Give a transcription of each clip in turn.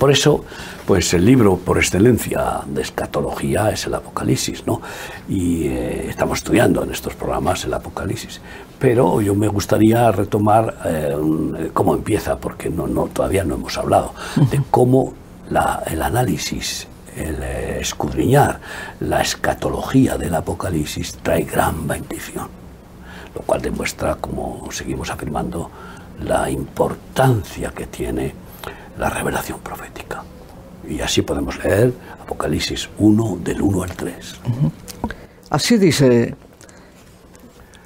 por eso, pues el libro por excelencia de escatología es el Apocalipsis, ¿no? Y eh, estamos estudiando en estos programas el Apocalipsis. Pero yo me gustaría retomar eh, cómo empieza, porque no, no, todavía no hemos hablado, de cómo la, el análisis el escudriñar la escatología del Apocalipsis trae gran bendición, lo cual demuestra, como seguimos afirmando, la importancia que tiene la revelación profética. Y así podemos leer Apocalipsis 1 del 1 al 3. Así dice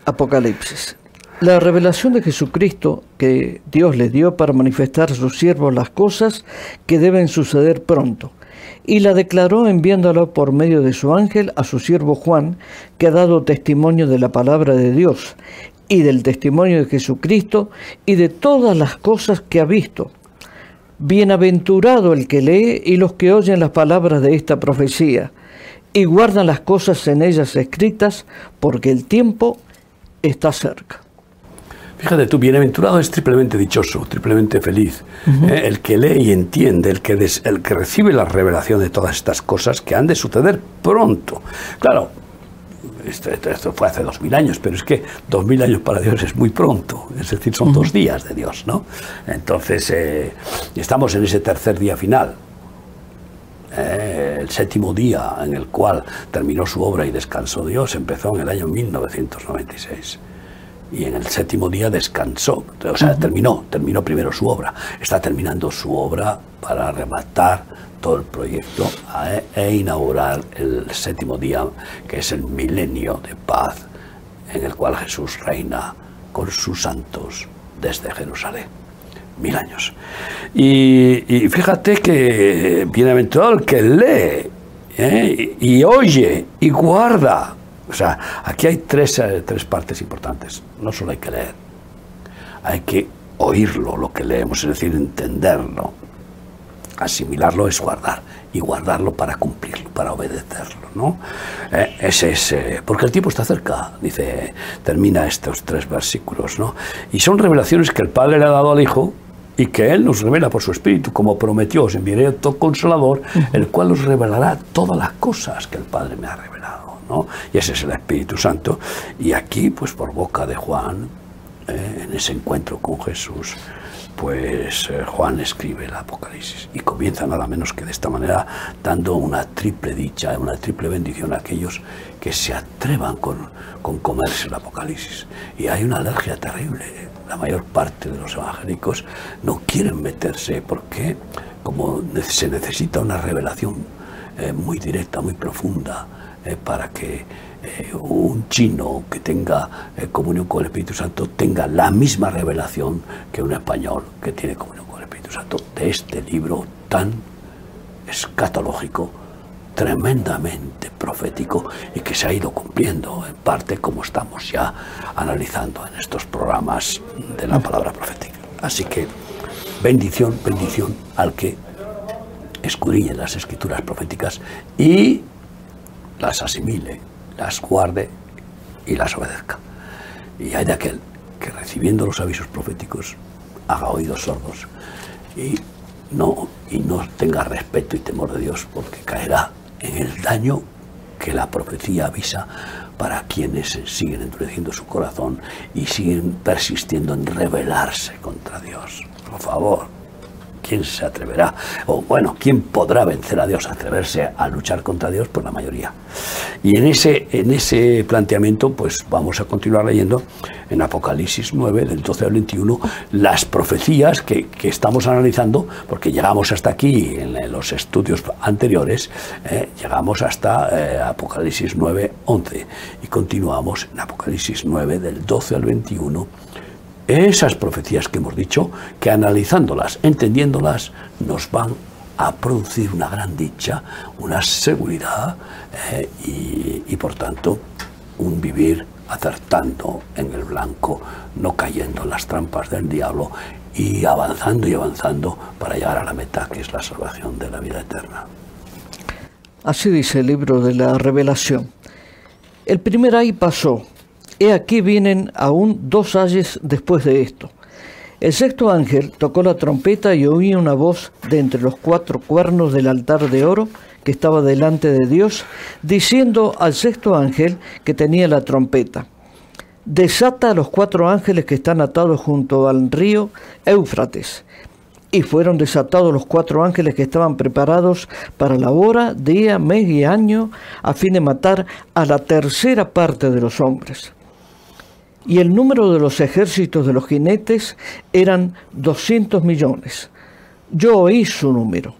Apocalipsis. La revelación de Jesucristo que Dios le dio para manifestar a sus siervos las cosas que deben suceder pronto y la declaró enviándola por medio de su ángel a su siervo Juan, que ha dado testimonio de la palabra de Dios y del testimonio de Jesucristo y de todas las cosas que ha visto. Bienaventurado el que lee y los que oyen las palabras de esta profecía y guardan las cosas en ellas escritas, porque el tiempo está cerca. Fíjate tú, bienaventurado es triplemente dichoso, triplemente feliz. ¿eh? el que lee y entiende, el que, el que recibe la revelación de todas estas cosas que han de suceder pronto. Claro, esto, fue hace dos mil años, pero es que dos mil años para Dios es muy pronto, es decir, son dos días de Dios, ¿no? Entonces, eh, estamos en ese tercer día final, eh, el séptimo día en el cual terminó su obra y descansó Dios, empezó en el año 1996 y en el séptimo día descansó, o sea, terminó, terminó primero su obra, está terminando su obra para rematar todo el proyecto e, e, inaugurar el séptimo día, que es el milenio de paz, en el cual Jesús reina con sus santos desde Jerusalén. Mil años. Y, fíjate que bienaventurado el que lee ¿eh? y oye y guarda o sea, aquí hay tres, eh, tres partes importantes. No solo hay que leer, hay que oírlo, lo que leemos, es decir, entenderlo. Asimilarlo es guardar y guardarlo para cumplirlo, para obedecerlo, ¿no? Eh, ese es, eh, porque el tiempo está cerca, dice, termina estos tres versículos, ¿no? Y son revelaciones que el Padre le ha dado al Hijo y que Él nos revela por su Espíritu, como prometió, os enviaré todo consolador, el cual os revelará todas las cosas que el Padre me ha revelado. Y ese es el Espíritu Santo. Y aquí, pues por boca de Juan, eh, en ese encuentro con Jesús, pues eh, Juan escribe el Apocalipsis y comienza nada menos que de esta manera dando una triple dicha, una triple bendición a aquellos que se atrevan con, con comerse el Apocalipsis. Y hay una alergia terrible. La mayor parte de los evangélicos no quieren meterse porque como se necesita una revelación eh, muy directa, muy profunda, eh, para que eh, un chino que tenga eh, comunión con el Espíritu Santo tenga la misma revelación que un español que tiene comunión con el Espíritu Santo de este libro tan escatológico, tremendamente profético y que se ha ido cumpliendo en parte como estamos ya analizando en estos programas de la palabra profética. Así que bendición, bendición al que escudriñe las escrituras proféticas y las asimile, las guarde y las obedezca. Y hay de aquel que recibiendo los avisos proféticos haga oídos sordos y no, y no tenga respeto y temor de Dios porque caerá en el daño que la profecía avisa para quienes siguen endureciendo su corazón y siguen persistiendo en rebelarse contra Dios. Por favor, ¿quién se atreverá? O bueno, ¿quién podrá vencer a Dios? Atreverse a luchar contra Dios, pues la mayoría. Y en ese, en ese planteamiento, pues vamos a continuar leyendo en Apocalipsis 9, del 12 al 21, las profecías que, estamos analizando, porque llegamos hasta aquí en, los estudios anteriores, eh, llegamos hasta eh, Apocalipsis 9, 11, y continuamos en Apocalipsis 9, del 12 al 21 esas profecías que hemos dicho, que analizándolas, entendiéndolas, nos van a producir una gran dicha, una seguridad eh, y, por tanto un vivir acertando en el blanco, no cayendo en las trampas del diablo y avanzando y avanzando para llegar a la meta que es la salvación de la vida eterna. Así dice el libro de la revelación. El primer ay pasó, He aquí vienen aún dos ayes después de esto. El sexto ángel tocó la trompeta y oí una voz de entre los cuatro cuernos del altar de oro que estaba delante de Dios, diciendo al sexto ángel que tenía la trompeta, desata a los cuatro ángeles que están atados junto al río Éufrates. Y fueron desatados los cuatro ángeles que estaban preparados para la hora, día, mes y año, a fin de matar a la tercera parte de los hombres. Y el número de los ejércitos de los jinetes eran 200 millones. Yo oí su número.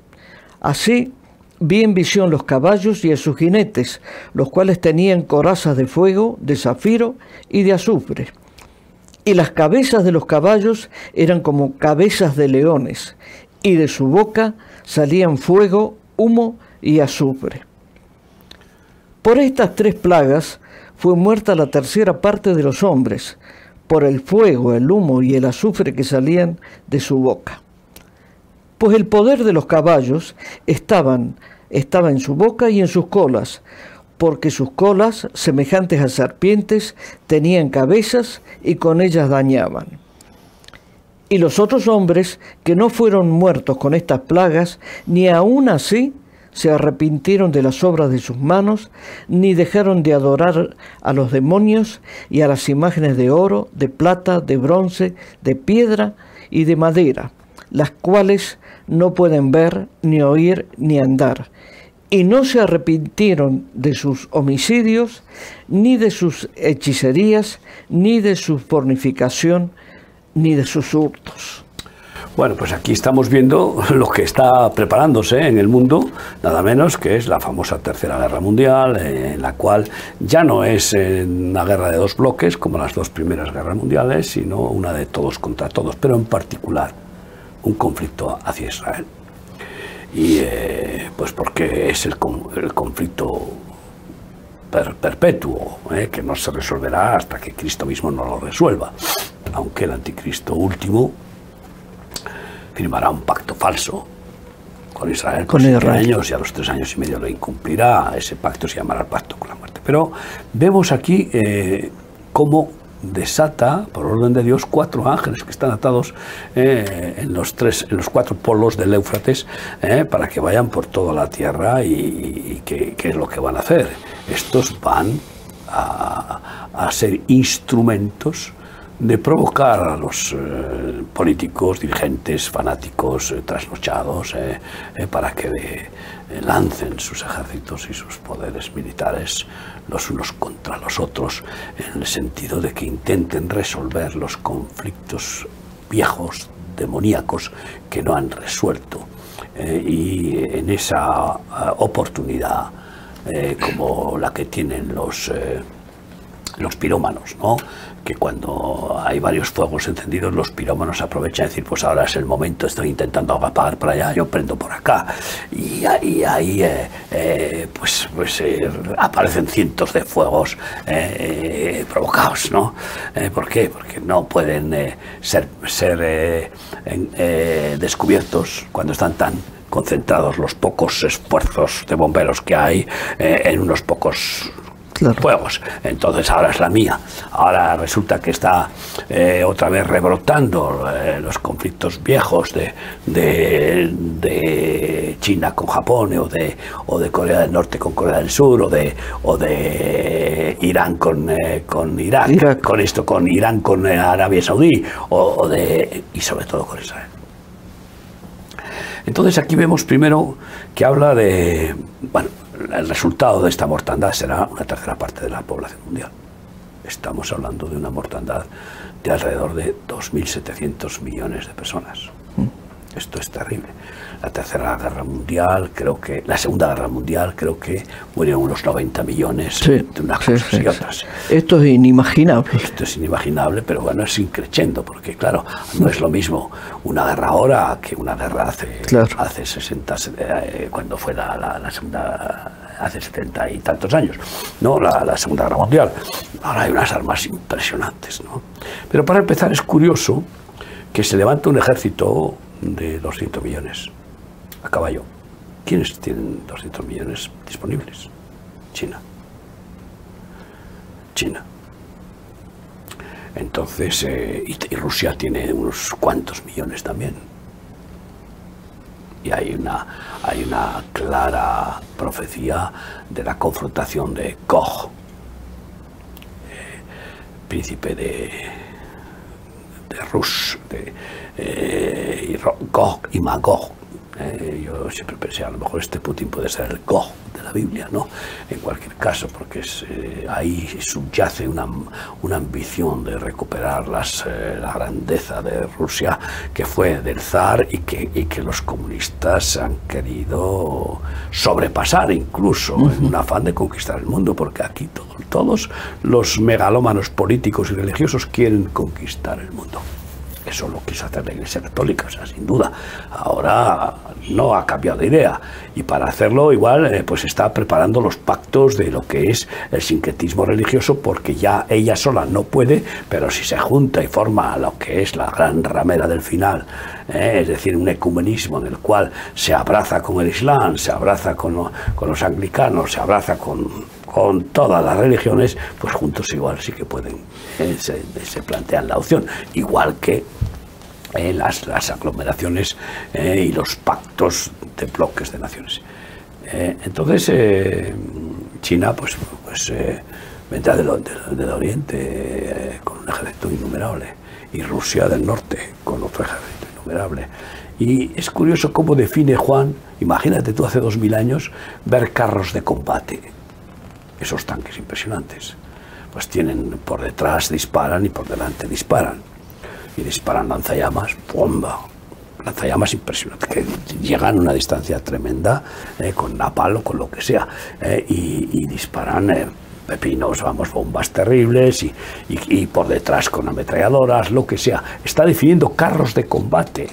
Así vi en visión los caballos y a sus jinetes, los cuales tenían corazas de fuego, de zafiro y de azufre. Y las cabezas de los caballos eran como cabezas de leones, y de su boca salían fuego, humo y azufre. Por estas tres plagas fue muerta la tercera parte de los hombres, por el fuego, el humo y el azufre que salían de su boca. Pues el poder de los caballos estaba en su boca y en sus colas, porque sus colas, semejantes a serpientes, tenían cabezas y con ellas dañaban. Y los otros hombres que no fueron muertos con estas plagas, ni aun así se arrepintieron de las obras de sus manos, ni dejaron de adorar a los demonios y a las imágenes de oro, de plata, de bronce, de piedra y de madera, las cuales no pueden ver, ni oír, ni andar. Y no se arrepintieron de sus homicidios, ni de sus hechicerías, ni de su fornificación, ni de sus hurtos. Bueno, pues aquí estamos viendo lo que está preparándose en el mundo, nada menos que es la famosa Tercera Guerra Mundial, en la cual ya no es una guerra de dos bloques como las dos primeras guerras mundiales, sino una de todos contra todos, pero en particular un conflicto hacia Israel. Y eh, pues porque es el, conflicto perpetuo, eh, que no se resolverá hasta que Cristo mismo no lo resuelva, aunque el anticristo último firmará un pacto falso con Israel con años y a los tres años y medio lo incumplirá. Ese pacto se llamará el pacto con la muerte. Pero vemos aquí eh, cómo desata, por orden de Dios, cuatro ángeles que están atados eh, en, los tres, en los cuatro polos del Éufrates eh, para que vayan por toda la tierra y, qué es lo que van a hacer. Estos van a, a ser instrumentos de provocar a los eh, políticos, dirigentes, fanáticos, trasnochados, para que lancen sus ejércitos y sus poderes militares los unos contra los otros, en el sentido de que intenten resolver los conflictos viejos, demoníacos, que no han resuelto. Eh, y en esa eh, oportunidad, eh, como la que tienen los, los pirómanos, ¿no? que cuando hay varios fuegos encendidos, los pirómanos aprovechan y decir, pues ahora es el momento, estoy intentando apagar para allá, yo prendo por acá. Y, ahí eh, eh, pues, pues eh, aparecen cientos de fuegos provocados, ¿no? ¿Por qué? Porque no pueden ser, ser descubiertos cuando están tan concentrados los pocos esfuerzos de bomberos que hay en unos pocos fuegos. Entonces ahora es la mía. Ahora resulta que está eh, otra vez rebrotando eh, los conflictos viejos de, de, China con Japón o de, o de Corea del Norte con Corea del Sur o de, o de Irán con, eh, con Irak, con esto, con Irán con Arabia Saudí o, de, y sobre todo con Israel. Entonces aquí vemos primero que habla de, bueno, el resultado de esta mortandad será una tercera parte de la población mundial. Estamos hablando de una mortandad de alrededor de 2.700 millones de personas. Esto es terrible la Tercera Guerra Mundial, creo que la Segunda Guerra Mundial, creo que murieron unos 90 millones de unas cosas y otras. Esto es inimaginable. Esto es inimaginable, pero bueno, es increchendo, porque claro, no es lo mismo una guerra ahora que una guerra hace, hace 60, eh, cuando fue la, la, Segunda hace 70 y tantos años, ¿no? La, la, Segunda Guerra Mundial. Ahora hay unas armas impresionantes, ¿no? Pero para empezar es curioso que se levanta un ejército de 200 millones a caballo. ¿Quiénes tienen 200 millones disponibles? China. China. Entonces, eh, y, Rusia tiene unos cuantos millones también. Y hay una, hay una clara profecía de la confrontación de Gog, eh, príncipe de, de Rus, de, eh, Gog y Magog, eh, yo siempre pensé, a lo mejor este Putin puede ser el Gog de la Biblia, ¿no? En cualquier caso, porque es, eh, ahí subyace una, una, ambición de recuperar las, eh, la grandeza de Rusia que fue del zar y que, y que los comunistas han querido sobrepasar incluso en un afán de conquistar el mundo, porque aquí todos los megalómanos políticos y religiosos quieren conquistar el mundo. Eso lo quiso hacer la Iglesia Católica, o sea, sin duda. Ahora no ha cambiado de idea. Y para hacerlo igual, eh, pues está preparando los pactos de lo que es el sincretismo religioso, porque ya ella sola no puede, pero si se junta y forma lo que es la gran ramera del final, eh, es decir, un ecumenismo en el cual se abraza con el Islam, se abraza con, los anglicanos, se abraza con con todas las religiones, pues juntos igual sí que pueden, eh, se, plantean la opción, igual que eh, las, las, aglomeraciones eh, y los pactos de bloques de naciones. entonces, China, pues, pues vendrá del, del, oriente con un ejército innumerable, y Rusia del norte con otro ejército innumerable. Y es curioso cómo define Juan, imagínate tú hace dos mil años, ver carros de combate esos tanques impresionantes. Pues tienen por detrás disparan y por delante disparan. Y disparan lanzallamas, bomba. Lanzallamas impresionantes que llegan a una distancia tremenda eh, con napal o con lo que sea. Eh, y, disparan eh, pepinos, vamos, bombas terribles y, y, por detrás con ametralladoras, lo que sea. Está definiendo carros de combate,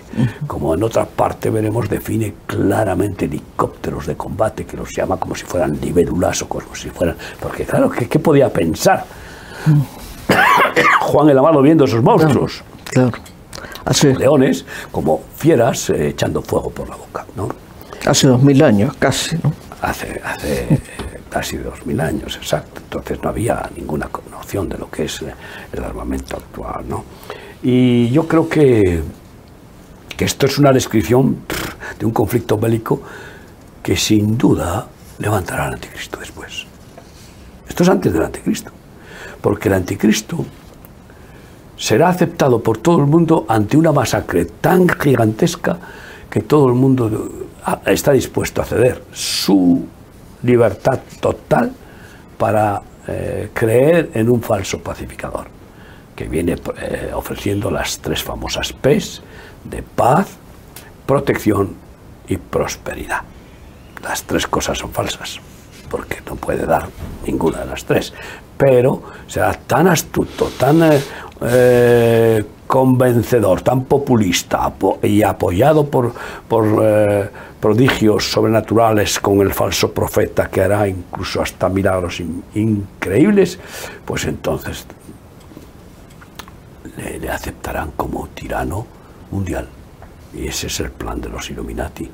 como en otra parte veremos, define claramente helicópteros de combate, que los llama como si fueran libélulas o como si fueran... Porque claro, ¿qué, qué podía pensar Juan el Amado viendo esos monstruos? Claro. Hace... Leones como fieras eh, echando fuego por la boca, ¿no? Hace dos mil años, casi, ¿no? Hace, hace casi dos mil años, exacto. Entonces no había ninguna noción de lo que es eh, el armamento actual, ¿no? Y yo creo que, que esto es una descripción de un conflicto bélico que sin duda levantará al anticristo después. Esto es antes del anticristo, porque el anticristo será aceptado por todo el mundo ante una masacre tan gigantesca que todo el mundo está dispuesto a ceder su libertad total para eh, creer en un falso pacificador, que viene eh, ofreciendo las tres famosas P's de paz, protección y prosperidad. Las tres cosas son falsas, porque no puede dar ninguna de las tres, pero será tan astuto, tan eh, convencedor, tan populista y apoyado por, por prodigios sobrenaturales con el falso profeta que hará incluso hasta milagros increíbles, pues entonces le, aceptarán como tirano mundial. Y ese es el plan de los Illuminati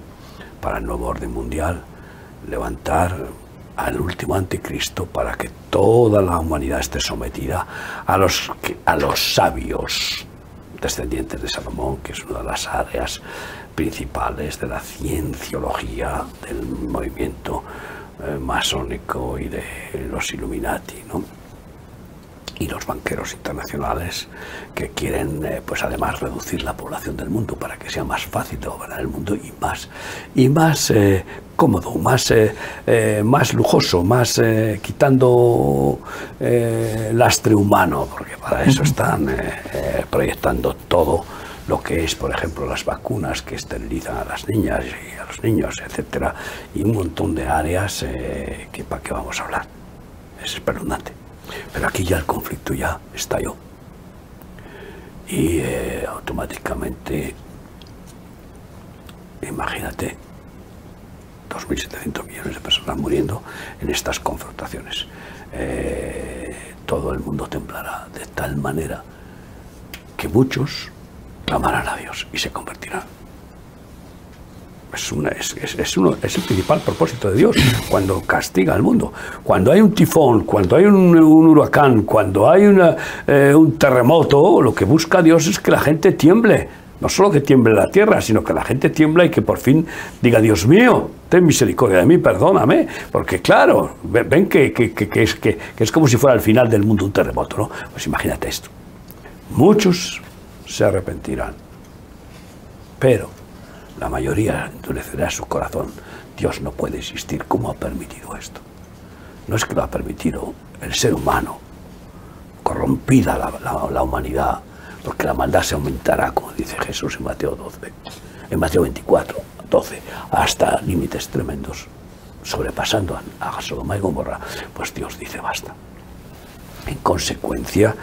para el nuevo orden mundial, levantar al último anticristo para que toda la humanidad esté sometida a los, a los sabios descendientes de Salomón, que es una de las áreas principales de la cienciología del movimiento eh, masónico y de los Illuminati, ¿no? y los banqueros internacionales que quieren, eh, pues además, reducir la población del mundo para que sea más fácil de gobernar el mundo y más, y más eh, cómodo, más, más lujoso, más quitando lastre humano, porque para eso están proyectando todo lo que es, por ejemplo, las vacunas que esterilizan a las niñas y a los niños, etcétera, y un montón de áreas eh, que para qué vamos a hablar. Es espeluznante. Pero aquí ya el conflicto ya estalló. Y eh, automáticamente, imagínate, 2.700 millones de personas muriendo en estas confrontaciones. Eh, todo el mundo temblará de tal manera que muchos clamarán a Dios y se convertirán. es, una, es, es, uno, es, el principal propósito de Dios cuando castiga al mundo. Cuando hay un tifón, cuando hay un, huracán, cuando hay eh, un terremoto, lo que busca Dios es que la gente tiemble. No solo que tiemble la tierra, sino que la gente tiembla y que por fin diga, Dios mío, ten misericordia de mí, perdóname. Porque claro, ven que, que, es, que, es como si fuera el final del mundo un terremoto, ¿no? Pues imagínate esto. Muchos se arrepentirán, pero la mayoría endurecerá su corazón. Dios no puede existir. ¿Cómo ha permitido esto? No es que lo ha permitido el ser humano, corrompida la, humanidad, porque la maldad se aumentará, como dice Jesús en Mateo 12, en Mateo 24, 12, hasta límites tremendos, sobrepasando a, Sodoma y Gomorra, pues Dios dice basta. En consecuencia,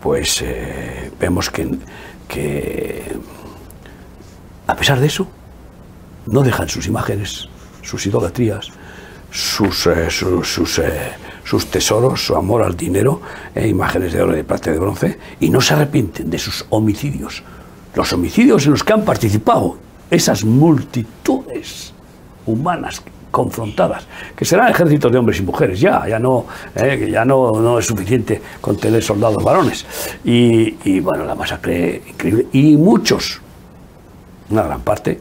pues eh, vemos que, que a pesar de eso, no dejan sus imágenes, sus idolatrías, sus, eh, sus, eh, sus, tesoros, su amor al dinero, eh, imágenes de oro, de plata y de bronce, y no se arrepienten de sus homicidios. Los homicidios en los que han participado esas multitudes humanas confrontadas, que serán ejércitos de hombres y mujeres, ya, ya no, ya no, no, es suficiente con tener soldados varones. Y, y bueno, la masacre increíble. Y muchos, una gran parte,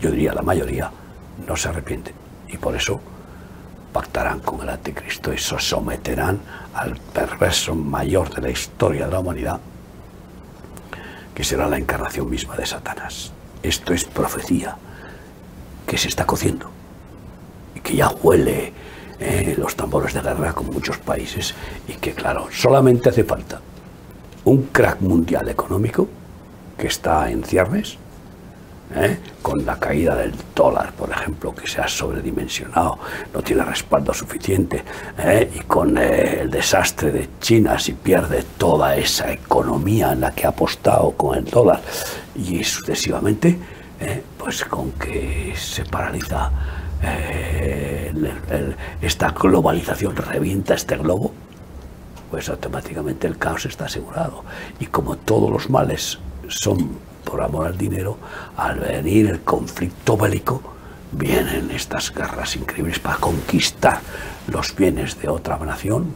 yo diría la mayoría, no se arrepienten. Y por eso pactarán con el anticristo y se someterán al perverso mayor de la historia de la humanidad, que será la encarnación misma de Satanás. Esto es profecía que se está cociendo y que ya huele eh, los tambores de guerra con muchos países y que claro, solamente hace falta un crack mundial económico que está en ciernes ¿eh? con la caída del dólar, por ejemplo, que se ha sobredimensionado, no tiene respaldo suficiente, ¿eh? y con eh, el desastre de China, si pierde toda esa economía en la que ha apostado con el dólar, y sucesivamente, pues con que se paraliza esta globalización, revienta este globo, pues automáticamente el caos está asegurado. Y como todos los males son por amor al dinero, al venir el conflicto bélico, vienen estas guerras increíbles para conquistar los bienes de otra nación.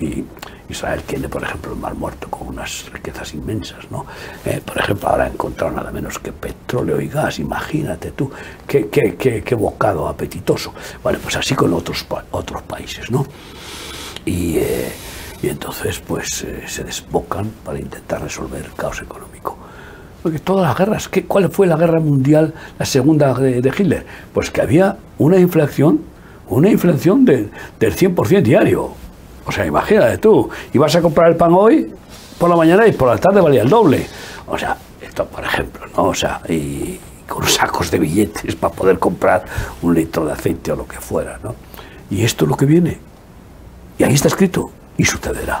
Y Israel tiene, por ejemplo, el Mar Muerto con unas riquezas inmensas, ¿no? Eh, por ejemplo, ahora ha encontrado nada menos que petróleo y gas, imagínate tú, qué, qué, qué, bocado apetitoso. Bueno, pues así con otros, otros países, ¿no? Y, eh, entonces, pues, eh, se desbocan para intentar resolver el caos económico. Porque todas las guerras, ¿qué, ¿cuál fue la guerra mundial, la segunda de, Hitler? Pues que había una inflación, una inflación del 100% diario. O sea, imagínate tú, ibas a comprar el pan hoy por la mañana y por la tarde valía el doble. O sea, esto por ejemplo, ¿no? O sea, y con sacos de billetes para poder comprar un litro de aceite o lo que fuera, ¿no? Y esto es lo que viene. Y ahí está escrito, y sucederá.